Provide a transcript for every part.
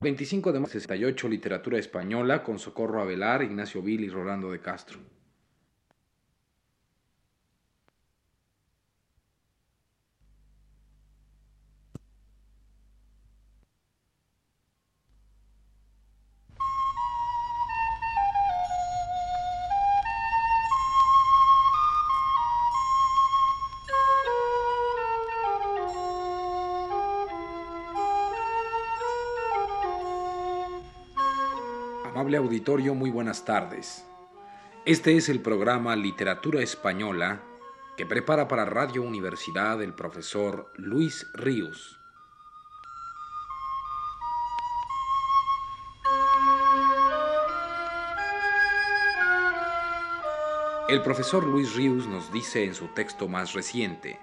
25 de marzo 68, Literatura Española, con Socorro Avelar, Ignacio Vil y Rolando de Castro. Auditorio, muy buenas tardes. Este es el programa Literatura Española que prepara para Radio Universidad el profesor Luis Ríos. El profesor Luis Ríos nos dice en su texto más reciente,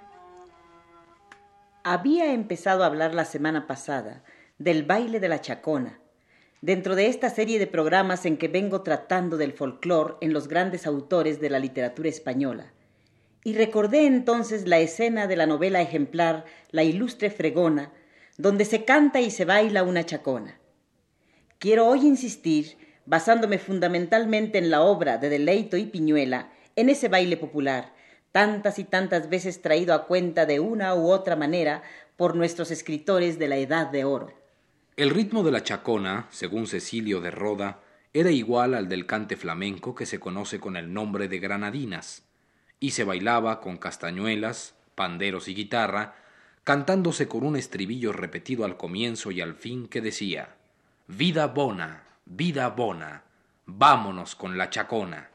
Había empezado a hablar la semana pasada del baile de la chacona, dentro de esta serie de programas en que vengo tratando del folclore en los grandes autores de la literatura española. Y recordé entonces la escena de la novela ejemplar La ilustre fregona, donde se canta y se baila una chacona. Quiero hoy insistir, basándome fundamentalmente en la obra de Deleito y Piñuela, en ese baile popular, tantas y tantas veces traído a cuenta de una u otra manera por nuestros escritores de la Edad de Oro. El ritmo de la chacona, según Cecilio de Roda, era igual al del cante flamenco que se conoce con el nombre de granadinas, y se bailaba con castañuelas, panderos y guitarra, cantándose con un estribillo repetido al comienzo y al fin que decía Vida bona, vida bona, vámonos con la chacona.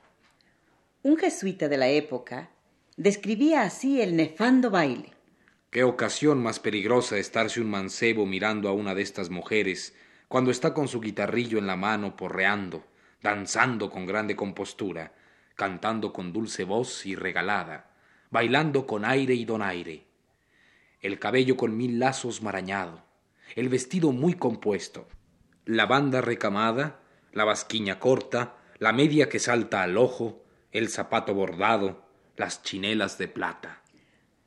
Un jesuita de la época describía así el nefando baile. Qué ocasión más peligrosa estarse un mancebo mirando a una de estas mujeres cuando está con su guitarrillo en la mano porreando, danzando con grande compostura, cantando con dulce voz y regalada, bailando con aire y donaire. El cabello con mil lazos marañado, el vestido muy compuesto, la banda recamada, la basquiña corta, la media que salta al ojo, el zapato bordado, las chinelas de plata.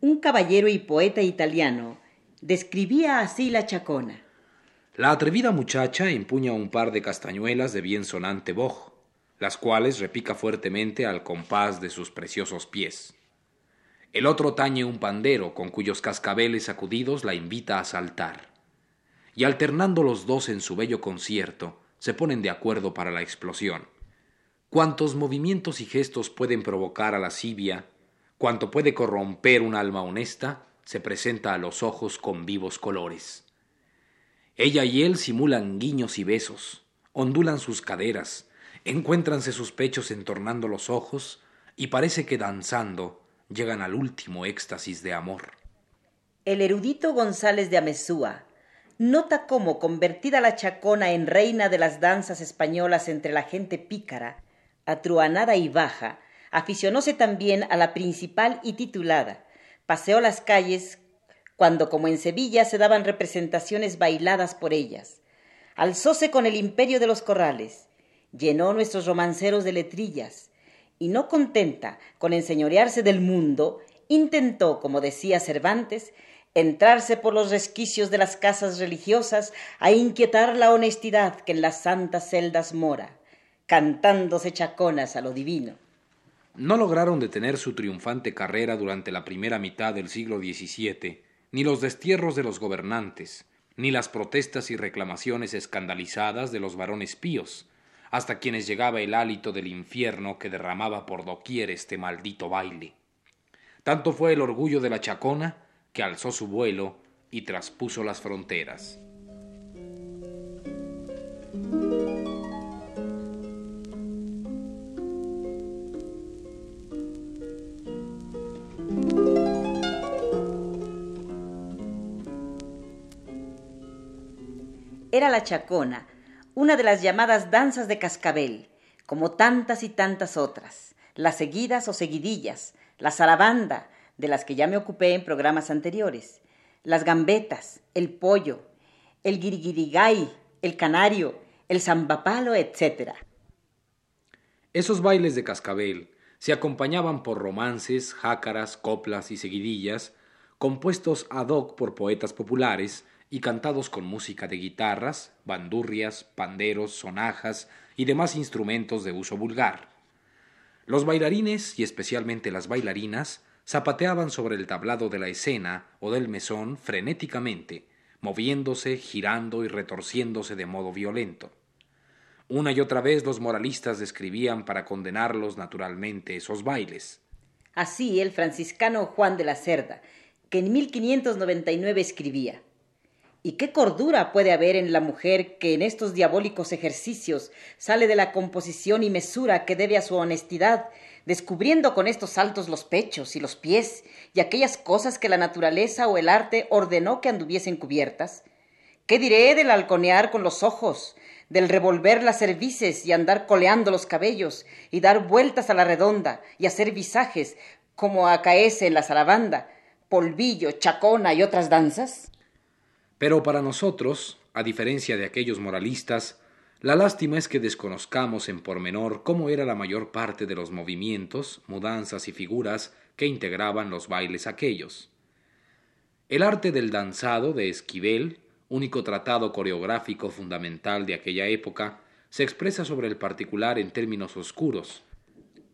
Un caballero y poeta italiano describía así la chacona. La atrevida muchacha empuña un par de castañuelas de bien sonante boj, las cuales repica fuertemente al compás de sus preciosos pies. El otro tañe un pandero con cuyos cascabeles sacudidos la invita a saltar. Y alternando los dos en su bello concierto, se ponen de acuerdo para la explosión. Cuantos movimientos y gestos pueden provocar a la lascivia, cuanto puede corromper un alma honesta, se presenta a los ojos con vivos colores. Ella y él simulan guiños y besos, ondulan sus caderas, encuéntranse sus pechos entornando los ojos, y parece que danzando llegan al último éxtasis de amor. El erudito González de Amezúa nota cómo, convertida la chacona en reina de las danzas españolas entre la gente pícara, atruanada y baja, aficionóse también a la principal y titulada. Paseó las calles cuando, como en Sevilla, se daban representaciones bailadas por ellas. Alzóse con el imperio de los corrales, llenó nuestros romanceros de letrillas, y no contenta con enseñorearse del mundo, intentó, como decía Cervantes, entrarse por los resquicios de las casas religiosas a inquietar la honestidad que en las santas celdas mora cantándose chaconas a lo divino. No lograron detener su triunfante carrera durante la primera mitad del siglo XVII, ni los destierros de los gobernantes, ni las protestas y reclamaciones escandalizadas de los varones píos, hasta quienes llegaba el hálito del infierno que derramaba por doquier este maldito baile. Tanto fue el orgullo de la chacona que alzó su vuelo y traspuso las fronteras. Era la chacona, una de las llamadas danzas de cascabel, como tantas y tantas otras, las seguidas o seguidillas, la zarabanda, de las que ya me ocupé en programas anteriores, las gambetas, el pollo, el guiriguirigay, el canario, el zambapalo, etc. Esos bailes de cascabel se acompañaban por romances, jácaras, coplas y seguidillas, compuestos ad hoc por poetas populares y cantados con música de guitarras, bandurrias, panderos, sonajas y demás instrumentos de uso vulgar. Los bailarines, y especialmente las bailarinas, zapateaban sobre el tablado de la escena o del mesón frenéticamente, moviéndose, girando y retorciéndose de modo violento. Una y otra vez los moralistas describían para condenarlos naturalmente esos bailes. Así el franciscano Juan de la Cerda, que en 1599 escribía ¿Y qué cordura puede haber en la mujer que en estos diabólicos ejercicios sale de la composición y mesura que debe a su honestidad, descubriendo con estos saltos los pechos y los pies y aquellas cosas que la naturaleza o el arte ordenó que anduviesen cubiertas? ¿Qué diré del halconear con los ojos, del revolver las cervices y andar coleando los cabellos y dar vueltas a la redonda y hacer visajes como acaece en la zarabanda, polvillo, chacona y otras danzas? Pero para nosotros, a diferencia de aquellos moralistas, la lástima es que desconozcamos en pormenor cómo era la mayor parte de los movimientos, mudanzas y figuras que integraban los bailes aquellos. El arte del danzado de Esquivel, único tratado coreográfico fundamental de aquella época, se expresa sobre el particular en términos oscuros,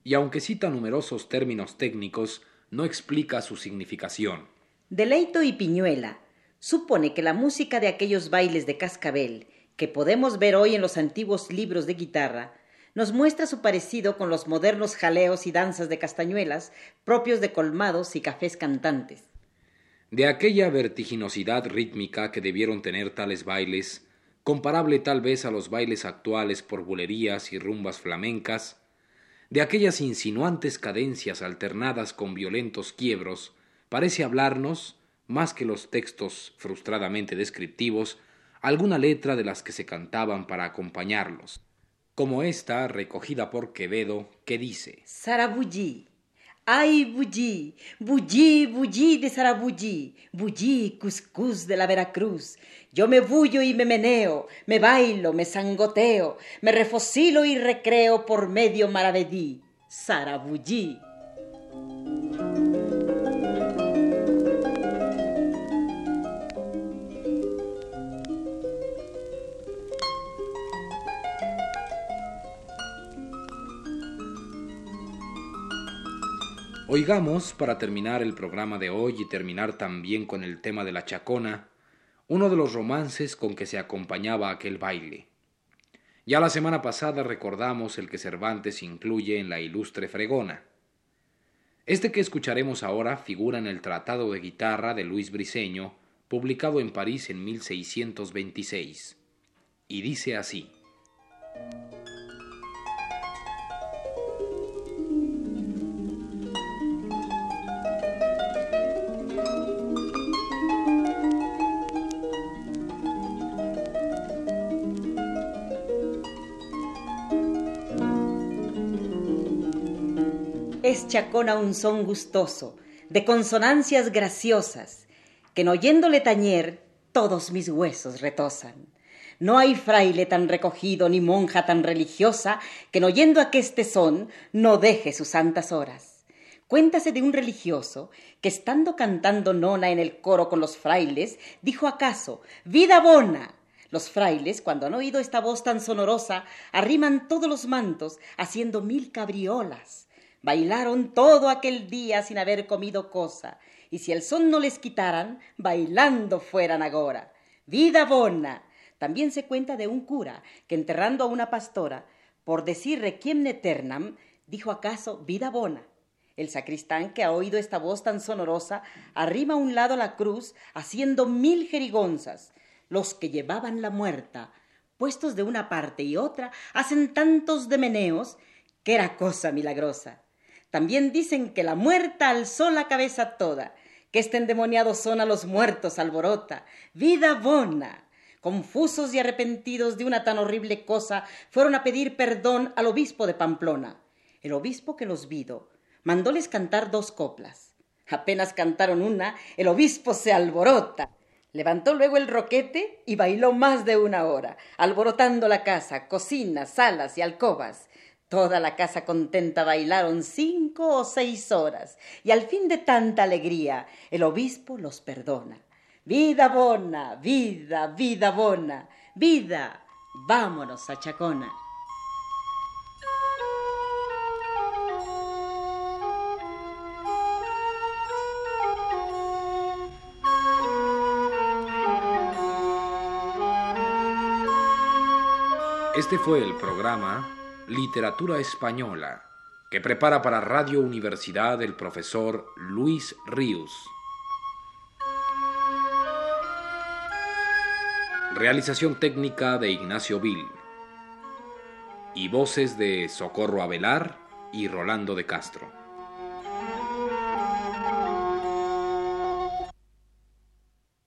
y aunque cita numerosos términos técnicos, no explica su significación. Deleito y Piñuela, supone que la música de aquellos bailes de cascabel, que podemos ver hoy en los antiguos libros de guitarra, nos muestra su parecido con los modernos jaleos y danzas de castañuelas propios de colmados y cafés cantantes. De aquella vertiginosidad rítmica que debieron tener tales bailes, comparable tal vez a los bailes actuales por bulerías y rumbas flamencas, de aquellas insinuantes cadencias alternadas con violentos quiebros, parece hablarnos más que los textos frustradamente descriptivos, alguna letra de las que se cantaban para acompañarlos, como esta recogida por Quevedo, que dice Sarabulli, ay bullí, bullí, bullí de Sarabulli, bullí, cuscús de la Veracruz. Yo me bullo y me meneo, me bailo, me sangoteo, me refocilo y recreo por medio maravedí. Sarabulli. Oigamos, para terminar el programa de hoy y terminar también con el tema de la chacona, uno de los romances con que se acompañaba aquel baile. Ya la semana pasada recordamos el que Cervantes incluye en la ilustre fregona. Este que escucharemos ahora figura en el Tratado de Guitarra de Luis Briceño, publicado en París en 1626, y dice así. Es chacona un son gustoso, de consonancias graciosas, que en oyéndole tañer todos mis huesos retosan. No hay fraile tan recogido ni monja tan religiosa que en oyendo aqueste son no deje sus santas horas. Cuéntase de un religioso que estando cantando nona en el coro con los frailes, dijo acaso Vida bona. Los frailes, cuando han oído esta voz tan sonorosa, arriman todos los mantos, haciendo mil cabriolas. Bailaron todo aquel día sin haber comido cosa, y si el son no les quitaran, bailando fueran agora. Vida bona. También se cuenta de un cura que enterrando a una pastora, por decir requiem eternam, dijo acaso vida bona. El sacristán, que ha oído esta voz tan sonorosa, arrima a un lado la cruz, haciendo mil jerigonzas. Los que llevaban la muerta, puestos de una parte y otra, hacen tantos demeneos que era cosa milagrosa. También dicen que la muerta alzó la cabeza toda, que este endemoniado son a los muertos alborota. Vida bona. Confusos y arrepentidos de una tan horrible cosa, fueron a pedir perdón al obispo de Pamplona. El obispo que los vido mandóles cantar dos coplas. Apenas cantaron una, el obispo se alborota. Levantó luego el roquete y bailó más de una hora, alborotando la casa, cocinas, salas y alcobas. Toda la casa contenta bailaron cinco o seis horas, y al fin de tanta alegría el obispo los perdona. Vida bona, vida, vida bona, vida. Vámonos a Chacona. Este fue el programa Literatura Española que prepara para Radio Universidad el profesor Luis Ríos. Realización técnica de Ignacio Vil. Y voces de Socorro Avelar y Rolando de Castro.